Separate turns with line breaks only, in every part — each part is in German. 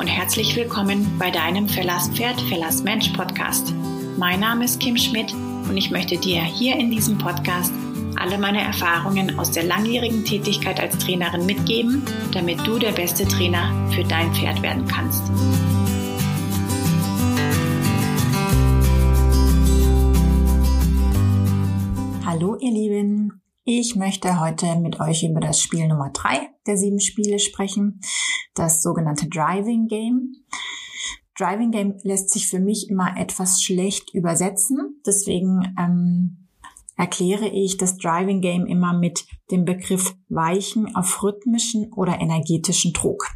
und herzlich willkommen bei deinem Verlass Pferd, Verlass Mensch Podcast. Mein Name ist Kim Schmidt und ich möchte dir hier in diesem Podcast alle meine Erfahrungen aus der langjährigen Tätigkeit als Trainerin mitgeben, damit du der beste Trainer für dein Pferd werden kannst.
Hallo ihr Lieben, ich möchte heute mit euch über das Spiel Nummer drei der sieben Spiele sprechen, das sogenannte Driving Game. Driving Game lässt sich für mich immer etwas schlecht übersetzen, deswegen ähm, erkläre ich das Driving Game immer mit dem Begriff Weichen auf rhythmischen oder energetischen Druck.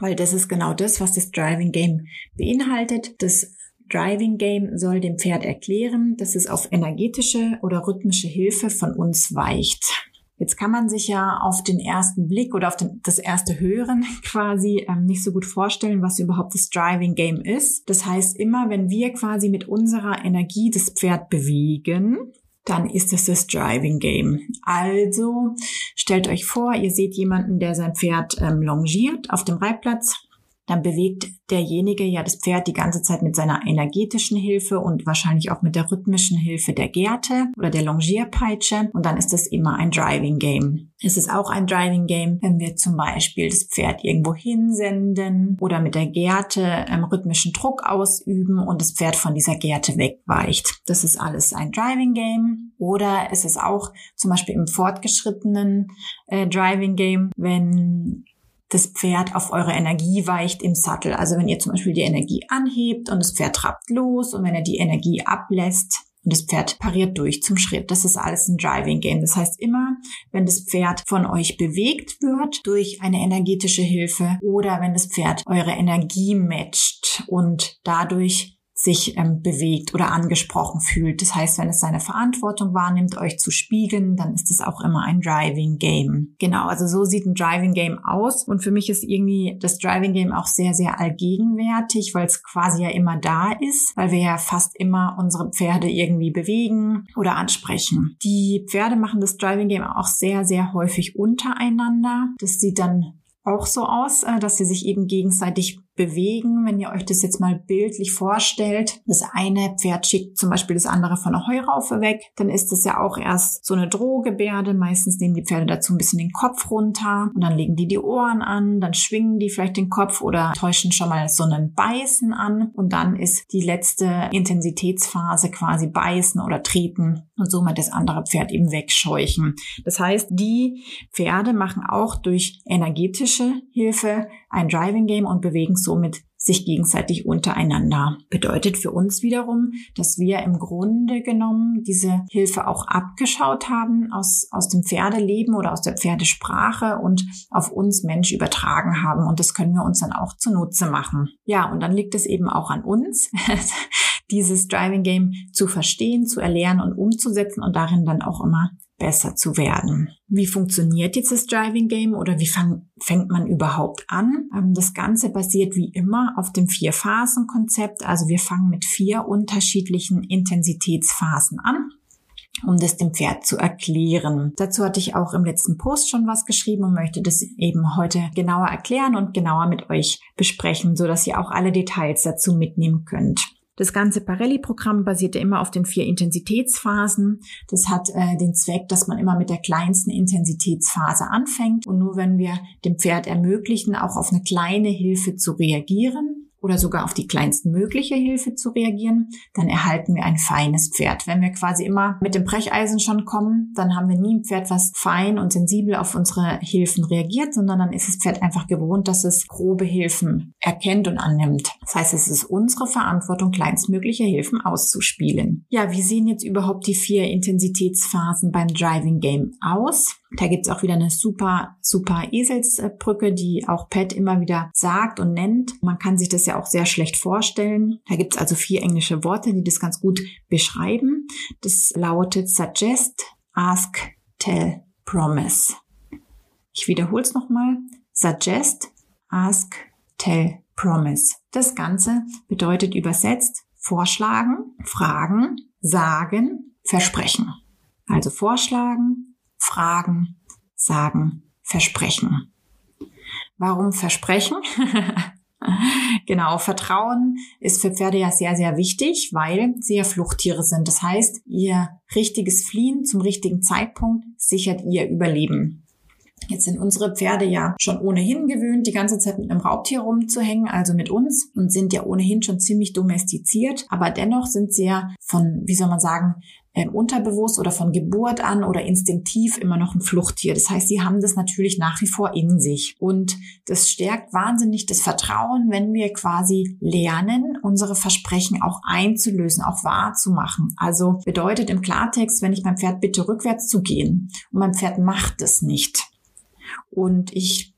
Weil das ist genau das, was das Driving Game beinhaltet. Das Driving Game soll dem Pferd erklären, dass es auf energetische oder rhythmische Hilfe von uns weicht. Jetzt kann man sich ja auf den ersten Blick oder auf den, das erste Hören quasi ähm, nicht so gut vorstellen, was überhaupt das Driving Game ist. Das heißt, immer wenn wir quasi mit unserer Energie das Pferd bewegen, dann ist es das Driving Game. Also stellt euch vor, ihr seht jemanden, der sein Pferd ähm, longiert auf dem Reitplatz dann bewegt derjenige ja das Pferd die ganze Zeit mit seiner energetischen Hilfe und wahrscheinlich auch mit der rhythmischen Hilfe der Gerte oder der Longierpeitsche. Und dann ist das immer ein Driving Game. Es ist auch ein Driving Game, wenn wir zum Beispiel das Pferd irgendwo hinsenden oder mit der Gerte ähm, rhythmischen Druck ausüben und das Pferd von dieser Gerte wegweicht. Das ist alles ein Driving Game. Oder es ist auch zum Beispiel im fortgeschrittenen äh, Driving Game, wenn das Pferd auf eure Energie weicht im Sattel. Also wenn ihr zum Beispiel die Energie anhebt und das Pferd trabt los und wenn er die Energie ablässt, und das Pferd pariert durch zum Schritt. Das ist alles ein Driving Game. Das heißt immer, wenn das Pferd von euch bewegt wird durch eine energetische Hilfe oder wenn das Pferd eure Energie matcht und dadurch sich ähm, bewegt oder angesprochen fühlt. Das heißt, wenn es seine Verantwortung wahrnimmt, euch zu spiegeln, dann ist es auch immer ein Driving Game. Genau, also so sieht ein Driving Game aus. Und für mich ist irgendwie das Driving Game auch sehr, sehr allgegenwärtig, weil es quasi ja immer da ist, weil wir ja fast immer unsere Pferde irgendwie bewegen oder ansprechen. Die Pferde machen das Driving Game auch sehr, sehr häufig untereinander. Das sieht dann auch so aus, äh, dass sie sich eben gegenseitig bewegen. Wenn ihr euch das jetzt mal bildlich vorstellt, das eine Pferd schickt zum Beispiel das andere von der Heuraufe weg, dann ist das ja auch erst so eine Drohgebärde. Meistens nehmen die Pferde dazu ein bisschen den Kopf runter und dann legen die die Ohren an, dann schwingen die vielleicht den Kopf oder täuschen schon mal so einen Beißen an und dann ist die letzte Intensitätsphase quasi Beißen oder Treten und somit das andere Pferd eben wegscheuchen. Das heißt, die Pferde machen auch durch energetische Hilfe ein Driving Game und bewegen somit sich gegenseitig untereinander. Bedeutet für uns wiederum, dass wir im Grunde genommen diese Hilfe auch abgeschaut haben aus, aus dem Pferdeleben oder aus der Pferdesprache und auf uns Mensch übertragen haben. Und das können wir uns dann auch zunutze machen. Ja, und dann liegt es eben auch an uns, dieses Driving Game zu verstehen, zu erlernen und umzusetzen und darin dann auch immer besser zu werden. Wie funktioniert jetzt das Driving Game oder wie fang, fängt man überhaupt an? Ähm, das Ganze basiert wie immer auf dem Vier-Phasen-Konzept. Also wir fangen mit vier unterschiedlichen Intensitätsphasen an um das dem Pferd zu erklären. Dazu hatte ich auch im letzten Post schon was geschrieben und möchte das eben heute genauer erklären und genauer mit euch besprechen, so dass ihr auch alle Details dazu mitnehmen könnt. Das ganze Parelli-Programm basierte immer auf den vier Intensitätsphasen. Das hat äh, den Zweck, dass man immer mit der kleinsten Intensitätsphase anfängt und nur wenn wir dem Pferd ermöglichen, auch auf eine kleine Hilfe zu reagieren, oder sogar auf die kleinsten mögliche Hilfe zu reagieren, dann erhalten wir ein feines Pferd. Wenn wir quasi immer mit dem Brecheisen schon kommen, dann haben wir nie ein Pferd, was fein und sensibel auf unsere Hilfen reagiert, sondern dann ist das Pferd einfach gewohnt, dass es grobe Hilfen erkennt und annimmt. Das heißt, es ist unsere Verantwortung, kleinstmögliche Hilfen auszuspielen. Ja, wie sehen jetzt überhaupt die vier Intensitätsphasen beim Driving Game aus? Da gibt's auch wieder eine super, super Eselsbrücke, die auch Pat immer wieder sagt und nennt. Man kann sich das ja auch sehr schlecht vorstellen. Da gibt's also vier englische Worte, die das ganz gut beschreiben. Das lautet suggest, ask, tell, promise. Ich wiederhole es nochmal. Suggest, ask, tell, promise. Das Ganze bedeutet übersetzt vorschlagen, fragen, sagen, versprechen. Also vorschlagen, fragen, sagen, versprechen. Warum versprechen? genau, Vertrauen ist für Pferde ja sehr, sehr wichtig, weil sie ja Fluchttiere sind. Das heißt, ihr richtiges Fliehen zum richtigen Zeitpunkt sichert ihr Überleben. Jetzt sind unsere Pferde ja schon ohnehin gewöhnt, die ganze Zeit mit einem Raubtier rumzuhängen, also mit uns, und sind ja ohnehin schon ziemlich domestiziert. Aber dennoch sind sie ja von, wie soll man sagen, ähm, unterbewusst oder von Geburt an oder instinktiv immer noch ein Fluchttier. Das heißt, sie haben das natürlich nach wie vor in sich. Und das stärkt wahnsinnig das Vertrauen, wenn wir quasi lernen, unsere Versprechen auch einzulösen, auch wahrzumachen. Also bedeutet im Klartext, wenn ich mein Pferd bitte rückwärts zu gehen und mein Pferd macht es nicht. Und ich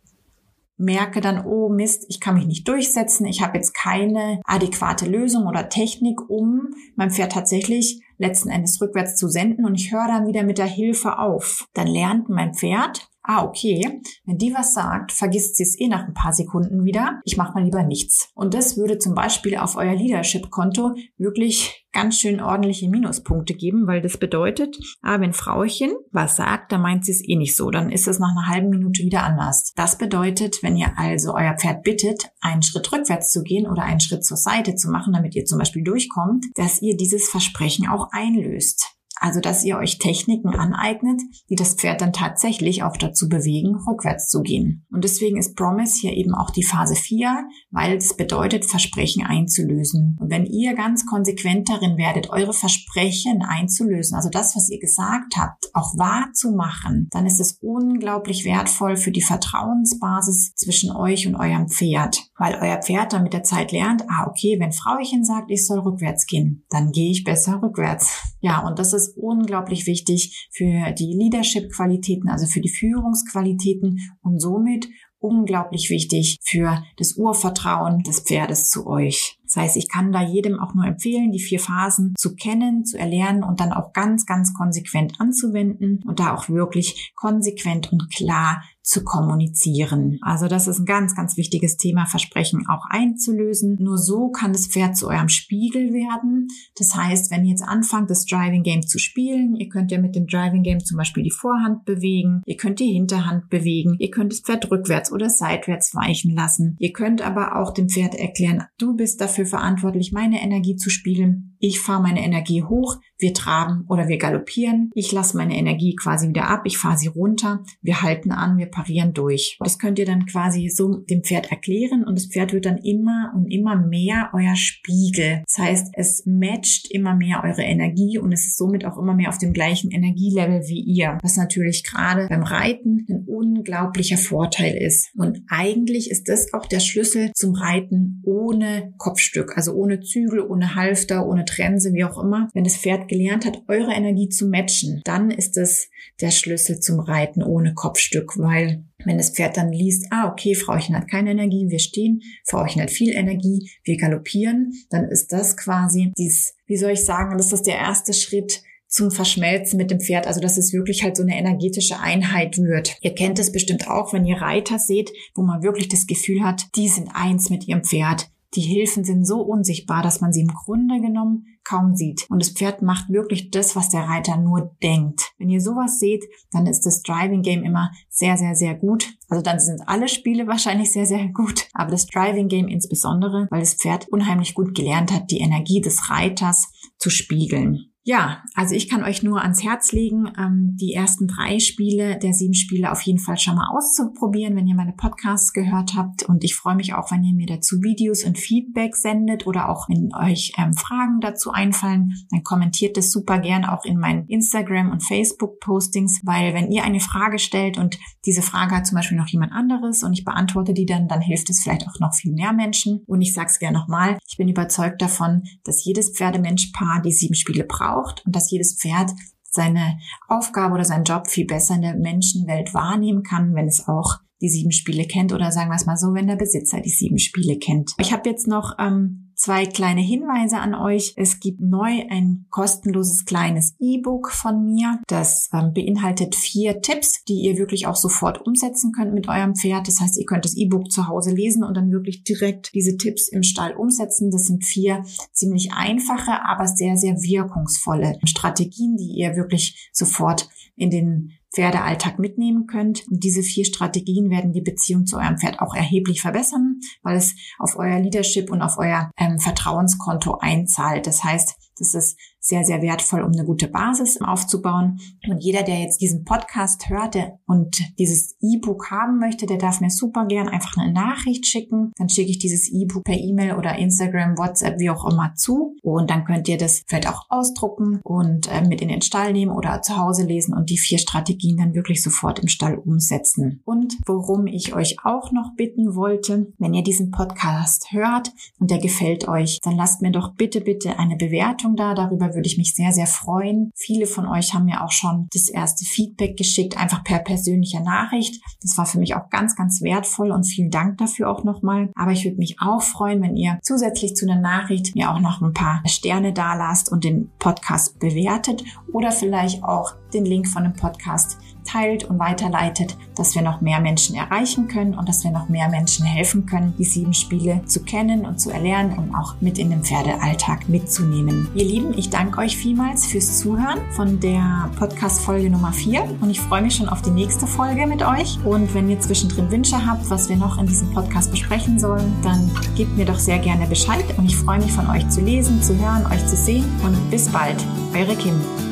merke dann, oh Mist, ich kann mich nicht durchsetzen, ich habe jetzt keine adäquate Lösung oder Technik, um mein Pferd tatsächlich letzten Endes rückwärts zu senden und ich höre dann wieder mit der Hilfe auf. Dann lernt mein Pferd, ah, okay, wenn die was sagt, vergisst sie es eh nach ein paar Sekunden wieder. Ich mache mal lieber nichts. Und das würde zum Beispiel auf euer Leadership-Konto wirklich ganz schön ordentliche Minuspunkte geben, weil das bedeutet, ah, wenn Frauchen was sagt, dann meint sie es eh nicht so, dann ist es nach einer halben Minute wieder anders. Das bedeutet, wenn ihr also euer Pferd bittet, einen Schritt rückwärts zu gehen oder einen Schritt zur Seite zu machen, damit ihr zum Beispiel durchkommt, dass ihr dieses Versprechen auch einlöst. Also, dass ihr euch Techniken aneignet, die das Pferd dann tatsächlich auch dazu bewegen, rückwärts zu gehen. Und deswegen ist Promise hier eben auch die Phase 4, weil es bedeutet, Versprechen einzulösen. Und wenn ihr ganz konsequent darin werdet, eure Versprechen einzulösen, also das, was ihr gesagt habt, auch wahr zu machen, dann ist es unglaublich wertvoll für die Vertrauensbasis zwischen euch und eurem Pferd. Weil euer Pferd dann mit der Zeit lernt, ah, okay, wenn Frauchen sagt, ich soll rückwärts gehen, dann gehe ich besser rückwärts. Ja, und das ist unglaublich wichtig für die Leadership-Qualitäten, also für die Führungsqualitäten und somit unglaublich wichtig für das Urvertrauen des Pferdes zu euch. Das heißt, ich kann da jedem auch nur empfehlen, die vier Phasen zu kennen, zu erlernen und dann auch ganz, ganz konsequent anzuwenden und da auch wirklich konsequent und klar zu kommunizieren. Also das ist ein ganz, ganz wichtiges Thema, Versprechen auch einzulösen. Nur so kann das Pferd zu eurem Spiegel werden. Das heißt, wenn ihr jetzt anfangt, das Driving Game zu spielen, ihr könnt ja mit dem Driving Game zum Beispiel die Vorhand bewegen, ihr könnt die Hinterhand bewegen, ihr könnt das Pferd rückwärts oder seitwärts weichen lassen. Ihr könnt aber auch dem Pferd erklären, du bist dafür verantwortlich, meine Energie zu spiegeln. Ich fahre meine Energie hoch, wir traben oder wir galoppieren. Ich lasse meine Energie quasi wieder ab, ich fahre sie runter, wir halten an, wir parieren durch. Das könnt ihr dann quasi so dem Pferd erklären und das Pferd wird dann immer und immer mehr euer Spiegel. Das heißt, es matcht immer mehr eure Energie und es ist somit auch immer mehr auf dem gleichen Energielevel wie ihr, was natürlich gerade beim Reiten ein unglaublicher Vorteil ist. Und eigentlich ist das auch der Schlüssel zum Reiten ohne Kopfstück, also ohne Zügel, ohne Halfter, ohne Trense, wie auch immer. Wenn das Pferd gelernt hat, eure Energie zu matchen, dann ist es der Schlüssel zum Reiten ohne Kopfstück, weil wenn das Pferd dann liest, ah, okay, Frauchen hat keine Energie, wir stehen, Frauchen hat viel Energie, wir galoppieren, dann ist das quasi dies, wie soll ich sagen, das ist der erste Schritt zum Verschmelzen mit dem Pferd, also dass es wirklich halt so eine energetische Einheit wird. Ihr kennt es bestimmt auch, wenn ihr Reiter seht, wo man wirklich das Gefühl hat, die sind eins mit ihrem Pferd. Die Hilfen sind so unsichtbar, dass man sie im Grunde genommen kaum sieht. Und das Pferd macht wirklich das, was der Reiter nur denkt. Wenn ihr sowas seht, dann ist das Driving Game immer sehr, sehr, sehr gut. Also dann sind alle Spiele wahrscheinlich sehr, sehr gut. Aber das Driving Game insbesondere, weil das Pferd unheimlich gut gelernt hat, die Energie des Reiters zu spiegeln. Ja, also ich kann euch nur ans Herz legen, ähm, die ersten drei Spiele der sieben Spiele auf jeden Fall schon mal auszuprobieren, wenn ihr meine Podcasts gehört habt. Und ich freue mich auch, wenn ihr mir dazu Videos und Feedback sendet oder auch wenn euch ähm, Fragen dazu einfallen, dann kommentiert das super gern auch in meinen Instagram- und Facebook-Postings, weil wenn ihr eine Frage stellt und diese Frage hat zum Beispiel noch jemand anderes und ich beantworte die dann, dann hilft es vielleicht auch noch viel mehr Menschen. Und ich sage es gerne nochmal, ich bin überzeugt davon, dass jedes Pferdemenschpaar die sieben Spiele braucht braucht und dass jedes Pferd seine Aufgabe oder seinen Job viel besser in der Menschenwelt wahrnehmen kann, wenn es auch die sieben Spiele kennt oder sagen wir es mal so, wenn der Besitzer die sieben Spiele kennt. Ich habe jetzt noch ähm, zwei kleine Hinweise an euch. Es gibt neu ein kostenloses kleines E-Book von mir. Das ähm, beinhaltet vier Tipps, die ihr wirklich auch sofort umsetzen könnt mit eurem Pferd. Das heißt, ihr könnt das E-Book zu Hause lesen und dann wirklich direkt diese Tipps im Stall umsetzen. Das sind vier ziemlich einfache, aber sehr, sehr wirkungsvolle Strategien, die ihr wirklich sofort in den Pferdealltag mitnehmen könnt. Und diese vier Strategien werden die Beziehung zu eurem Pferd auch erheblich verbessern, weil es auf euer Leadership und auf euer ähm, Vertrauenskonto einzahlt. Das heißt, das ist sehr, sehr wertvoll, um eine gute Basis aufzubauen. Und jeder, der jetzt diesen Podcast hörte und dieses E-Book haben möchte, der darf mir super gern einfach eine Nachricht schicken. Dann schicke ich dieses E-Book per E-Mail oder Instagram, WhatsApp, wie auch immer zu. Und dann könnt ihr das vielleicht auch ausdrucken und äh, mit in den Stall nehmen oder zu Hause lesen und die vier Strategien dann wirklich sofort im Stall umsetzen. Und worum ich euch auch noch bitten wollte, wenn ihr diesen Podcast hört und der gefällt euch, dann lasst mir doch bitte, bitte eine Bewertung da. Darüber würde ich mich sehr, sehr freuen. Viele von euch haben mir auch schon das erste Feedback geschickt, einfach per persönlicher Nachricht. Das war für mich auch ganz, ganz wertvoll und vielen Dank dafür auch nochmal. Aber ich würde mich auch freuen, wenn ihr zusätzlich zu einer Nachricht mir auch noch ein paar Sterne da lasst und den Podcast bewertet oder vielleicht auch den Link von dem Podcast teilt und weiterleitet, dass wir noch mehr Menschen erreichen können und dass wir noch mehr Menschen helfen können, die sieben Spiele zu kennen und zu erlernen und auch mit in den Pferdealltag mitzunehmen. Ihr Lieben, ich danke euch vielmals fürs Zuhören von der Podcast-Folge Nummer 4 und ich freue mich schon auf die nächste Folge mit euch. Und wenn ihr zwischendrin Wünsche habt, was wir noch in diesem Podcast besprechen sollen, dann gebt mir doch sehr gerne Bescheid und ich freue mich von euch zu lesen, zu hören, euch zu sehen und bis bald. Eure Kim.